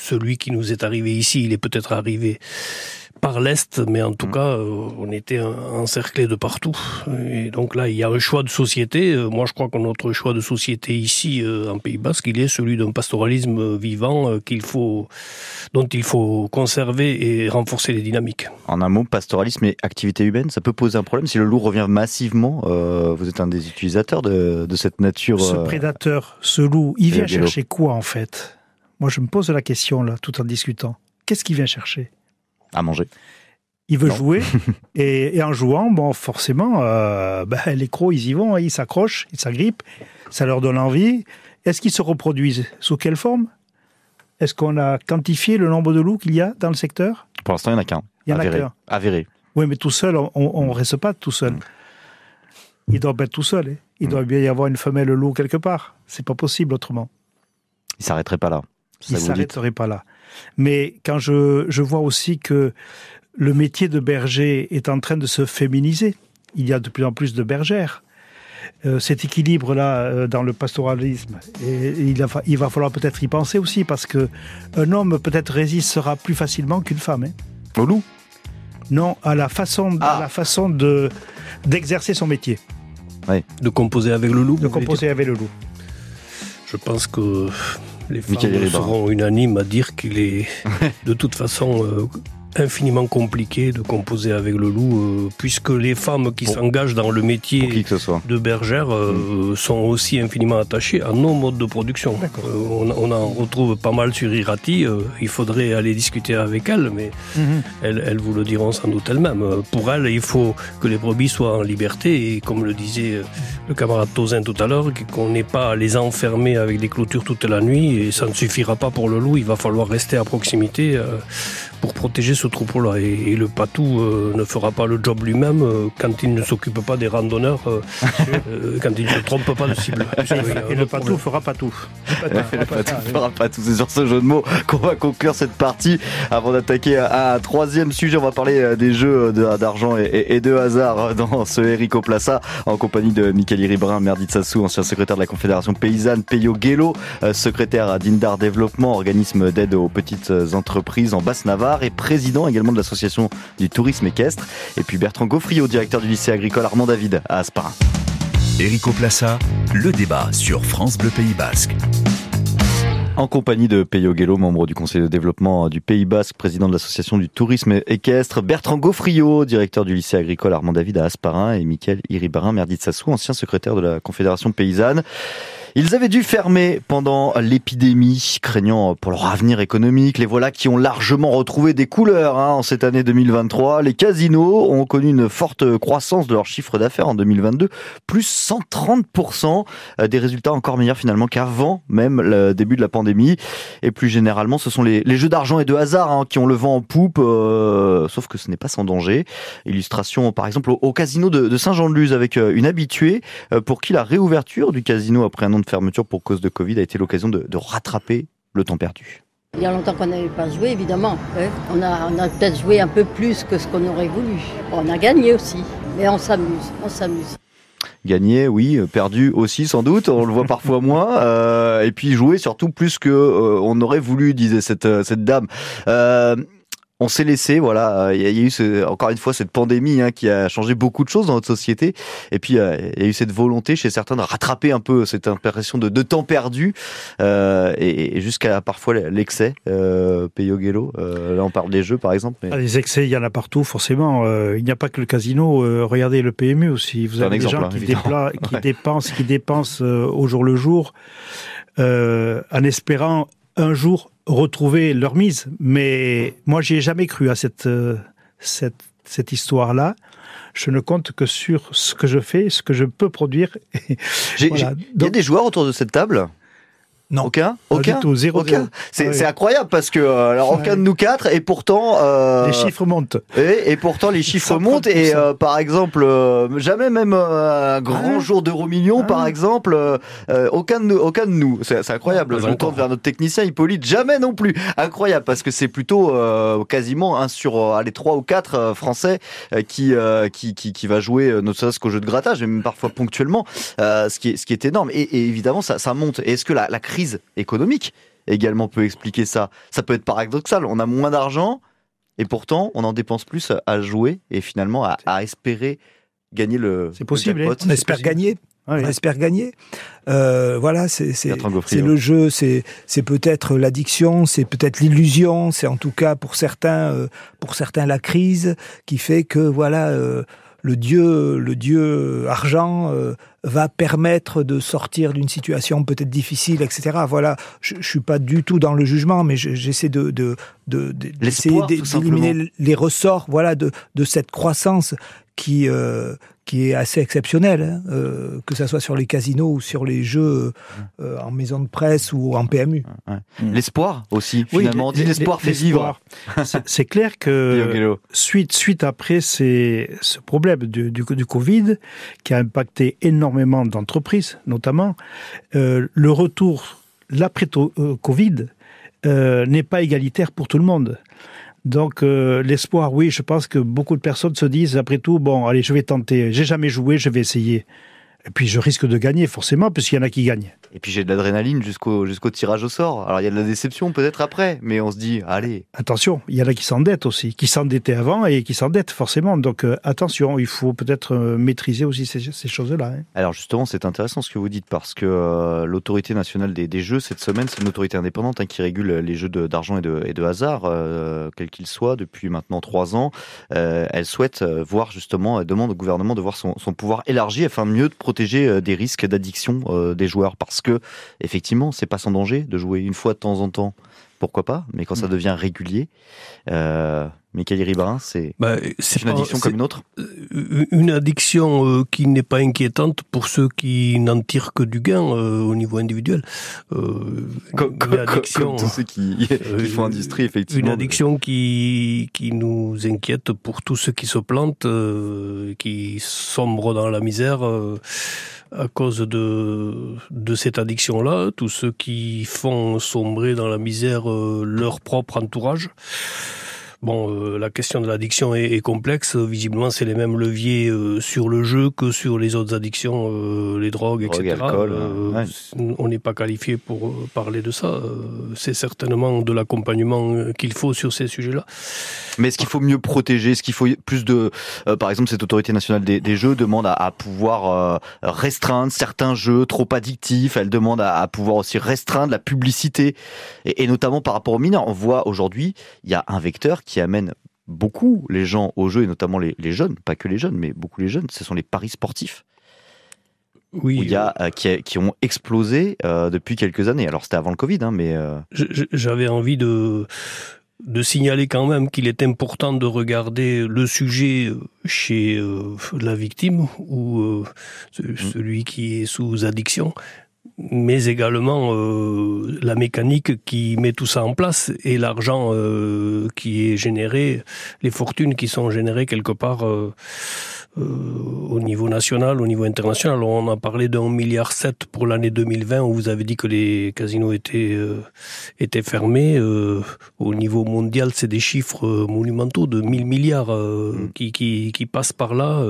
celui qui nous est arrivé ici, il est peut-être arrivé par l'Est, mais en tout cas, euh, on était en- encerclés de partout. Et donc là, il y a un choix de société. Euh, Moi, je crois que notre choix de société ici, euh, en Pays Basque, il est celui d'un pastoralisme vivant euh, qu'il faut, dont il faut conserver et renforcer les dynamiques. en un mot, pastoralisme et activité humaine, ça peut poser un problème si le loup revient massivement. euh, vous êtes un des utilisateurs de, de cette nature. Ce euh, prédateur, ce loup, il vient chercher quoi en fait? Moi, je me pose la question là, tout en discutant. Qu'est-ce qu'il vient chercher? À manger. Il veut Non. jouer et, et en jouant, bon, forcément, euh, ben, les crocs, ils y vont, hein, ils s'accrochent, ils s'agrippent, ça leur donne envie. Est-ce qu'ils se reproduisent? Sous quelle forme? Est-ce qu'on a quantifié le nombre de loups qu'il y a dans le secteur? Pour l'instant, il n'y en a qu'un. Il y en a qu'un. Avéré. Oui, mais tout seul, on ne reste pas tout seul. Il doit pas être tout seul. hein. Il doit bien y avoir une femelle loup quelque part. C'est pas possible autrement. Il s'arrêterait pas là. Il Ça dit. s'arrêterait pas là. Mais quand je, je vois aussi que le métier de berger est en train de se féminiser, il y a de plus en plus de bergères. Euh, cet équilibre-là euh, dans le pastoralisme, et, et il, va, il va falloir peut-être y penser aussi, parce que un homme peut-être résistera plus facilement qu'une femme. hein. Au loup? Non, à la façon, à Ah. la façon de d'exercer son métier, De composer avec le loup de composer avec le loup. Je pense que les femmes seront unanimes à dire qu'il est de toute façon euh, infiniment compliqué de composer avec le loup, euh, puisque les femmes qui s'engagent dans le métier que ce soit. de bergère euh, sont aussi infiniment attachées à nos modes de production. Euh, on, on en retrouve pas mal sur Irati. euh, il faudrait aller discuter avec elles, mais elles, elles vous le diront sans doute elles-mêmes. Pour elles, il faut que les brebis soient en liberté et comme le disait le camarade Tozin tout à l'heure, qu'on n'ait pas à les enfermer avec des clôtures toute la nuit et ça ne suffira pas pour le loup. Il va falloir rester à proximité euh, pour protéger ce troupeau-là. Et, et le patou euh, ne fera pas le job lui-même euh, quand il ne s'occupe pas des randonneurs, euh, quand il ne se trompe pas de cible. Et le patou fera pas tout. Le patou fera pas tout. C'est sur ce jeu de mots qu'on va conclure cette partie. Avant d'attaquer à un troisième sujet, on va parler des jeux d'argent et, de hasard dans ce Erico Plaza en compagnie de Michael Iribrin, maire d'Itsassou, ancien secrétaire de la Confédération paysanne, Peyo euh, secrétaire à Dindar Développement, organisme d'aide aux petites entreprises en Basse-Navarre et président également de l'association du tourisme équestre. Et puis Bertrand Gaufriot, directeur du lycée agricole Armand David à Asparin. Erico Plaça, le débat sur France Bleu Pays Basque. En compagnie de Peyo Guello, membre du conseil de développement du Pays Basque, président de l'association du tourisme équestre, Bertrand Gaufriot, directeur du lycée agricole Armand David à Asparin, et Mickaël Iribarin, maire d'Itsassou, ancien secrétaire de la Confédération paysanne. Ils avaient dû fermer pendant l'épidémie, craignant pour leur avenir économique. Les voilà qui ont largement retrouvé des couleurs hein, en cette année 2023. Les casinos ont connu une forte croissance de leur chiffre d'affaires en 2022, plus 130%, euh, des résultats encore meilleurs finalement qu'avant même le début de la pandémie. Et plus généralement, ce sont les, jeux d'argent et de hasard hein, qui ont le vent en poupe, euh, sauf que ce n'est pas sans danger. Illustration par exemple au, au casino de, de Saint-Jean-de-Luz avec euh, une habituée euh, pour qui la réouverture du casino après un an de fermeture pour cause de Covid a été l'occasion de, de rattraper le temps perdu. Il y a longtemps qu'on n'avait pas joué, évidemment. hein. On a, on a peut-être joué un peu plus que ce qu'on aurait voulu. On a gagné aussi, mais on s'amuse, on s'amuse. Gagné, oui, perdu aussi sans doute, on le voit parfois moins, euh, et puis jouer surtout plus que euh, on aurait voulu, disait cette, euh, cette dame. Euh, on s'est laissé, voilà, euh, il y, a- eu ce- encore une fois cette pandémie hein, qui a changé beaucoup de choses dans notre société, et puis euh, il y a eu cette volonté chez certains de rattraper un peu cette impression de, de temps perdu, euh, et, et jusqu'à parfois l'excès, euh, Peyo euh, là on parle des jeux par exemple, mais Ah, les excès, il y en a partout, forcément. Il n'y a pas que le casino. regardez le PMU aussi. Vous avez des exemple, gens hein, qui, qui dépensent, qui dépensent au jour le jour, en espérant un jour retrouver leur mise. Mais moi, j'y ai jamais cru à cette euh, cette, cette histoire-là. Je ne compte que sur ce que je fais, ce que je peux produire. Voilà. il y a des joueurs autour de cette table? Non. Aucun Aucun tout, zéro, Aucun zéro. C'est c'est incroyable parce que euh, alors aucun de nous quatre et pourtant euh, Les chiffres montent. et, et pourtant les chiffres 130%. montent et euh, par exemple euh, jamais même euh, un grand Ah. jour d'euro million Ah. par exemple euh, aucun de nous aucun de nous c'est incroyable Pas je me encore. tourne vers notre technicien Hippolyte jamais non plus incroyable parce que c'est plutôt euh, quasiment un sur allez trois ou quatre euh, français euh, qui, euh, qui qui qui va jouer ne serait-ce qu'au jeu de grattage mais même parfois ponctuellement euh, ce qui est ce qui est énorme et, et évidemment ça ça monte est-ce que la, la crise économique également peut expliquer ça ça peut être paradoxal on a moins d'argent et pourtant, on en dépense plus à jouer et finalement à, à espérer gagner le. C'est possible, le hein. On espère possible. gagner. Ah oui. On espère gagner. Euh, voilà, c'est le jeu, c'est c'est peut-être l'addiction, c'est peut-être l'illusion, c'est en tout cas pour certains euh, pour certains la crise qui fait que voilà euh, le dieu le dieu argent euh, va permettre de sortir d'une situation peut-être difficile, etc. Voilà, je, je suis pas du tout dans le jugement, mais je- j'essaie de de de d'éliminer les ressorts, voilà, de de cette croissance qui euh, qui est assez exceptionnelle, hein, euh, que ça soit sur les casinos ou sur les jeux euh, en maison de presse ou en PMU. L'espoir aussi, Oui, finalement. On dit les- l'espoir les- fait vivre. C'est- C'est clair que suite, suite après ces, ce problème du, du, du Covid, qui a impacté énormément d'entreprises, notamment, le retour, l'après-Covid, n'est pas égalitaire pour tout le monde. Donc euh, l'espoir, oui, je pense que beaucoup de personnes se disent, après tout, bon, allez, je vais tenter, j'ai jamais joué, je vais essayer. Et puis je risque de gagner forcément, puisqu'il y en a qui gagnent. Et puis j'ai de l'adrénaline jusqu'au jusqu'au tirage au sort. Alors il y a de la déception peut-être après, mais on se dit, allez. Attention, il y en a qui s'endettent aussi, qui s'endettaient avant et qui s'endettent forcément. Donc euh, attention, il faut peut-être euh, maîtriser aussi ces, ces choses-là. Hein. Alors justement, c'est intéressant ce que vous dites parce que euh, l'autorité nationale des, des, jeux cette semaine, c'est une autorité indépendante hein, qui régule les jeux d'argent et de, et de hasard, quels qu'ils soient, depuis maintenant trois ans. Elle souhaite voir justement, elle demande au gouvernement de voir son, son pouvoir élargi afin mieux de protéger des risques d'addiction des joueurs parce que effectivement, c'est pas sans danger de jouer une fois de temps en temps. Pourquoi pas Mais quand ça devient régulier, euh, Michael Ribin, c'est bah, une addiction comme une autre euh, Une addiction euh, qui n'est pas inquiétante pour ceux qui n'en tirent que du gain euh, au niveau individuel. Euh, comme, une addiction, comme tous ceux qui, qui font industrie, effectivement. Une addiction qui, qui nous inquiète pour tous ceux qui se plantent, qui sombrent dans la misère à cause de, de cette addiction-là, tous ceux qui font sombrer dans la misère euh, leur propre entourage. Bon, euh, la question de l'addiction est, est, complexe. Visiblement, c'est les mêmes leviers euh, sur le jeu que sur les autres addictions, euh, les drogues, etc. Alcool, ouais. On n'est pas qualifié pour parler de ça. c'est certainement de l'accompagnement qu'il faut sur ces sujets-là. Mais est-ce qu'il faut mieux protéger? Est-ce qu'il faut plus de... par exemple, cette autorité nationale des, des jeux demande à, à pouvoir restreindre certains jeux trop addictifs? Elle demande à, à pouvoir aussi restreindre la publicité. Et, et notamment par rapport aux mineurs. On voit aujourd'hui, il y a un vecteur qui qui amène beaucoup les gens au jeu, et notamment les, les, jeunes, pas que les jeunes, mais beaucoup les jeunes, ce sont les paris sportifs. Oui, il y a, euh, qui, qui, ont explosé euh, depuis quelques années. Alors c'était avant le Covid, hein, mais... Euh... J'avais envie de, de signaler quand même qu'il est important de regarder le sujet chez euh, la victime ou euh, mmh. celui qui est sous addiction, mais également euh, la mécanique qui met tout ça en place et l'argent euh, qui est généré, les fortunes qui sont générées quelque part euh, euh, au niveau national, au niveau international. Alors on a parlé d'un milliard sept pour l'année 2020 où vous avez dit que les casinos étaient euh, étaient fermés. Euh, au niveau mondial, c'est des chiffres monumentaux de 1000 milliards mmh. qui, qui, qui passent par là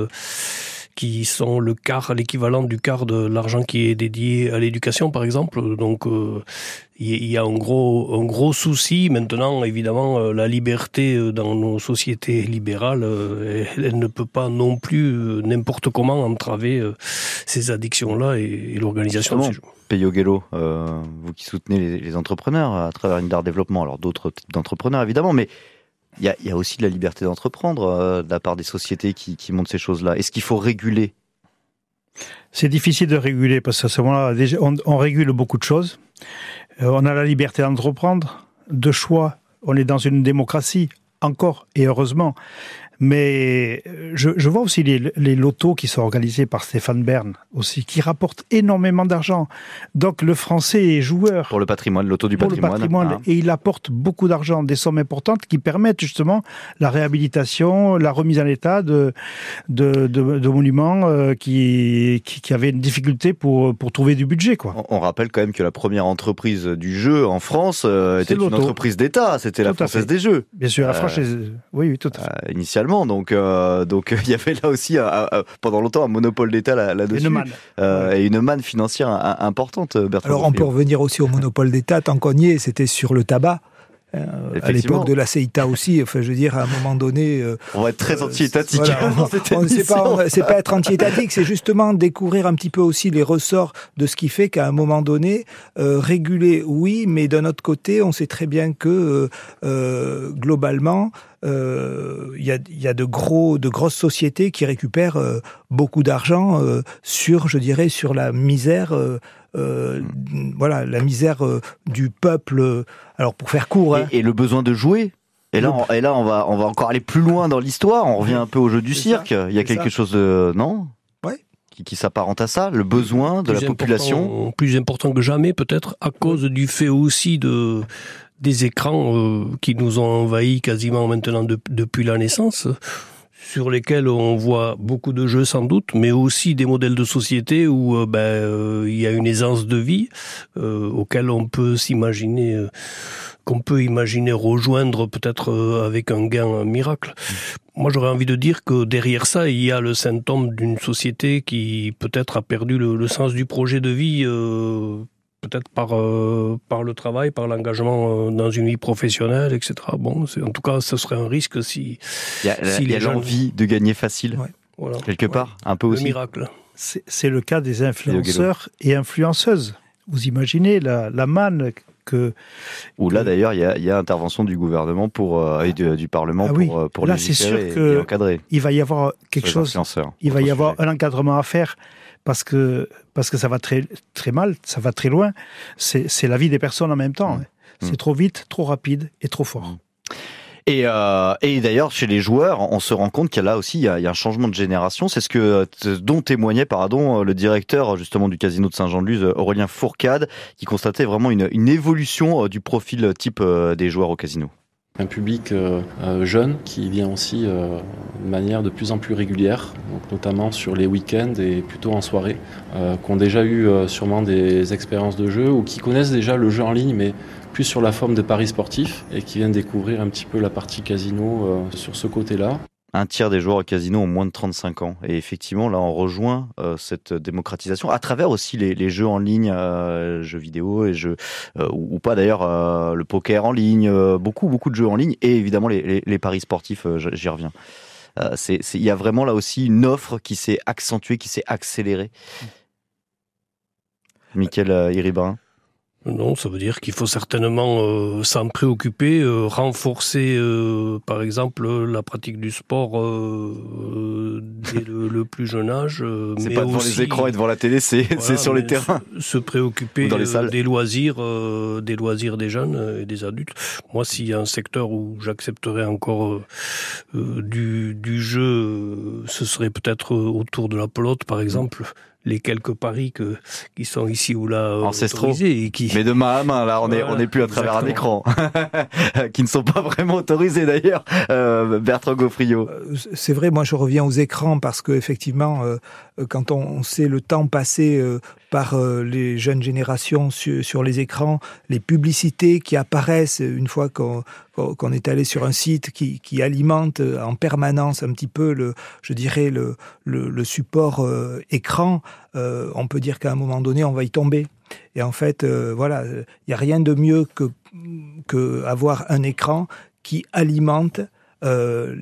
qui sont le quart, l'équivalent du quart de l'argent qui est dédié à l'éducation, par exemple. Donc, euh, il y a un gros, un gros souci. Maintenant, évidemment, euh, la liberté euh, dans nos sociétés libérales, elle ne peut pas non plus n'importe comment entraver ces addictions-là et, et l'organisation de ces jeux. Peyo Gello, euh, vous qui soutenez les, les, entrepreneurs à travers une d'art développement, alors d'autres types d'entrepreneurs évidemment, mais il y a, aussi de la liberté d'entreprendre euh, de la part des sociétés qui, qui montent ces choses-là. Est-ce qu'il faut réguler? C'est difficile de réguler parce qu'à ce moment-là, on, on, régule beaucoup de choses. Euh, on a la liberté d'entreprendre, de choix. On est dans une démocratie, encore et heureusement. Mais euh, je, je vois aussi les, les, lotos qui sont organisés par Stéphane Bern aussi, qui rapportent énormément d'argent. Donc le français est joueur. Pour le patrimoine, loto du pour patrimoine. Le patrimoine ah. Et il apporte beaucoup d'argent, des sommes importantes qui permettent justement la réhabilitation, la remise en état de, de, de, de monuments euh, qui, qui, qui, avaient une difficulté pour, pour trouver du budget. Quoi. On, on, rappelle quand même que la première entreprise du jeu en France euh, était une entreprise d'État, c'était la Française des Jeux. Bien sûr, la française. Euh, oui, oui, tout à fait. Euh, initialement donc euh, donc il y avait là aussi un, un, pendant longtemps un monopole d'État là-dessus là euh, et une manne financière importante. Bertrand Alors on peut revenir aussi au monopole d'État tant qu'on y est, c'était sur le tabac. Euh, à l'époque de la CEITA aussi, enfin, je veux dire, à un moment donné. Euh, on va être très anti-étatique. Voilà, c'est pas, pas être anti-étatique, c'est justement découvrir un petit peu aussi les ressorts de ce qui fait qu'à un moment donné, euh, réguler, oui, mais d'un autre côté, on sait très bien que euh, globalement, il euh, y, a, y a de gros de grosses sociétés qui récupèrent euh, beaucoup d'argent euh, sur je dirais sur la misère euh, euh, voilà la misère euh, du peuple alors pour faire court hein. et, et le besoin de jouer et là, on, et là, on va, on va encore aller plus loin dans l'histoire. On revient un peu au jeu du cirque. Ça, Il y a quelque ça. chose de non? Ouais. qui, qui s'apparente à ça, le besoin de plus la population? Important, plus important que jamais, peut-être à cause du fait aussi de des écrans euh, qui nous ont envahis quasiment maintenant de, depuis la naissance sur lesquels on voit beaucoup de jeux sans doute, mais aussi des modèles de société où euh, ben, euh, il y a une aisance de vie euh, auquel on peut s'imaginer qu'on peut imaginer rejoindre peut-être avec un gain miracle. Moi, j'aurais envie de dire que derrière ça, il y a le symptôme d'une société qui peut-être a perdu le, sens du projet de vie, peut-être par euh, par le travail, par l'engagement euh, dans une vie professionnelle, etc. Bon, en tout cas, ce serait un risque si il y a, si il y a l'envie gens... de gagner facile, ouais, voilà, quelque part, un peu le aussi. miracle. C'est le cas des influenceurs et influenceuses. Vous imaginez la, la manne que. Où là d'ailleurs il y, y, a intervention du gouvernement pour euh, et du, du Parlement ah oui. pour pour là c'est sûr et, que et encadrer. Il va y avoir quelque chose. Il va y avoir un encadrement à faire parce que parce que ça va très très mal, ça va très loin. C'est la vie des personnes en même temps. Mmh. C'est mmh. trop vite, trop rapide et trop fort. Mmh. Et, euh, et d'ailleurs, chez les joueurs, on se rend compte qu'il y a là aussi il y a, il y a un changement de génération. C'est ce que dont témoignait pardon le directeur justement du casino de Saint-Jean-de-Luz, Aurélien Fourcade, qui constatait vraiment une, une évolution du profil type des joueurs au casino. Un public euh, jeune qui vient aussi euh, de manière de plus en plus régulière, notamment sur les week-ends et plutôt en soirée, euh, qui ont déjà eu sûrement des expériences de jeu ou qui connaissent déjà le jeu en ligne, mais plus sur la forme de paris sportifs et qui viennent découvrir un petit peu la partie casino sur ce côté-là. Un tiers des joueurs au casino ont moins de 35 ans. Et effectivement, là, on rejoint euh, cette démocratisation à travers aussi les, les jeux en ligne, euh, jeux vidéo et jeux euh, ou, ou, pas d'ailleurs le poker en ligne, beaucoup beaucoup de jeux en ligne et évidemment les, les, les paris sportifs. J'y reviens. Il y a vraiment là aussi une offre qui s'est accentuée, qui s'est accélérée. Michael Iribain. Non, ça veut dire qu'il faut certainement euh, s'en préoccuper, euh, renforcer, euh, par exemple, la pratique du sport dès le, le, plus jeune âge. c'est pas devant aussi, les écrans et devant la télé, c'est voilà, sur les terrains. Se, préoccuper dans les salles. des loisirs, des loisirs des jeunes et des adultes. Moi, s'il y a un secteur où j'accepterais encore du, du jeu, ce serait peut-être autour de la pelote, par exemple. Mmh les quelques paris que, qui sont ici ou là ancestraux. et qui mais de main à main là on voilà, est on n'est plus à travers exactement. un écran. Qui ne sont pas vraiment autorisés d'ailleurs euh, Bertrand Gaufrio c'est vrai moi je reviens aux écrans parce que effectivement euh, quand on sait le temps passé euh, par euh, les jeunes générations sur, les écrans, les publicités qui apparaissent une fois qu'on qu est allé sur un site qui, alimente en permanence un petit peu le, je dirais le, le, support euh, écran, euh, on peut dire qu'à un moment donné on va y tomber. Et en fait, euh, voilà, il n'y a rien de mieux que, que avoir un écran qui alimente euh,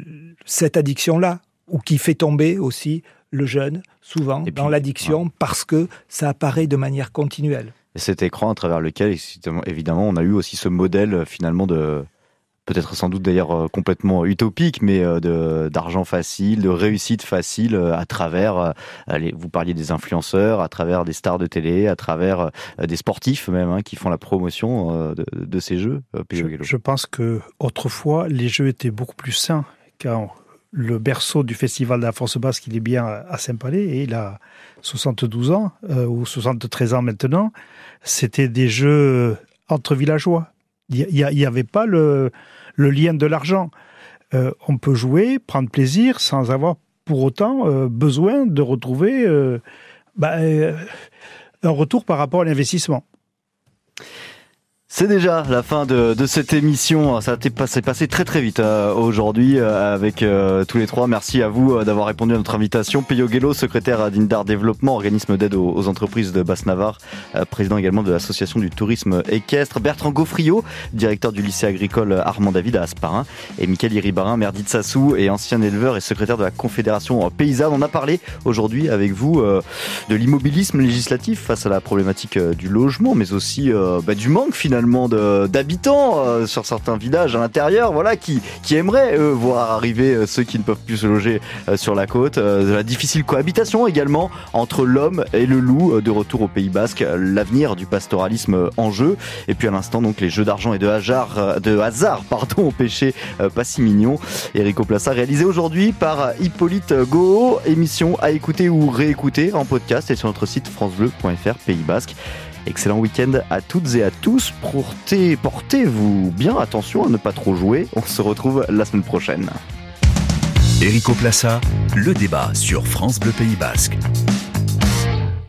cette addiction-là ou qui fait tomber aussi le jeune, souvent, puis, dans l'addiction, ouais. parce que ça apparaît de manière continuelle. Et cet écran à travers lequel, évidemment, on a eu aussi ce modèle, finalement, de peut-être sans doute d'ailleurs complètement utopique, mais d'argent facile, de réussite facile à travers, allez, vous parliez des influenceurs, à travers des stars de télé, à travers des sportifs même, hein, qui font la promotion de, de ces jeux. Je, je pense que autrefois, les jeux étaient beaucoup plus sains, car le berceau du festival de la force basque, il est bien à Saint-Palais et il a 72 ans euh, ou 73 ans maintenant. C'était des jeux entre villageois. Il n'y avait pas le, lien de l'argent. Euh, on peut jouer, prendre plaisir sans avoir pour autant euh, besoin de retrouver bah, un retour par rapport à l'investissement. C'est déjà la fin de, cette émission. Ça s'est passé, passé, très très vite euh, aujourd'hui euh, avec euh, tous les trois. Merci à vous d'avoir répondu à notre invitation. Peyo Guelo, secrétaire à d'Indar Développement, organisme d'aide aux, entreprises de Basse-Navarre, président également de l'association du tourisme équestre. Bertrand Gaufrio, directeur du lycée agricole Armand David à Asparin. Et Michael Iribarin, maire d'Itsassou et ancien éleveur et secrétaire de la Confédération paysanne. On a parlé aujourd'hui avec vous de l'immobilisme législatif face à la problématique du logement, mais aussi bah, du manque finalement d'habitants euh, sur certains villages à l'intérieur, voilà, qui, qui aimeraient voir arriver euh, ceux qui ne peuvent plus se loger euh, sur la côte, la difficile cohabitation également entre l'homme et le loup de retour au Pays Basque, l'avenir du pastoralisme en jeu, et puis à l'instant donc les jeux d'argent et de hasard, de hasard pardon, au péché pas si mignon. Erico Plassa réalisé aujourd'hui par Hippolyte Go, émission à écouter ou réécouter en podcast et sur notre site francebleu.fr Pays Basque. Excellent week-end à toutes et à tous. Portez, portez-vous bien attention à ne pas trop jouer. On se retrouve la semaine prochaine. Erico Plassa, le débat sur France Bleu Pays Basque.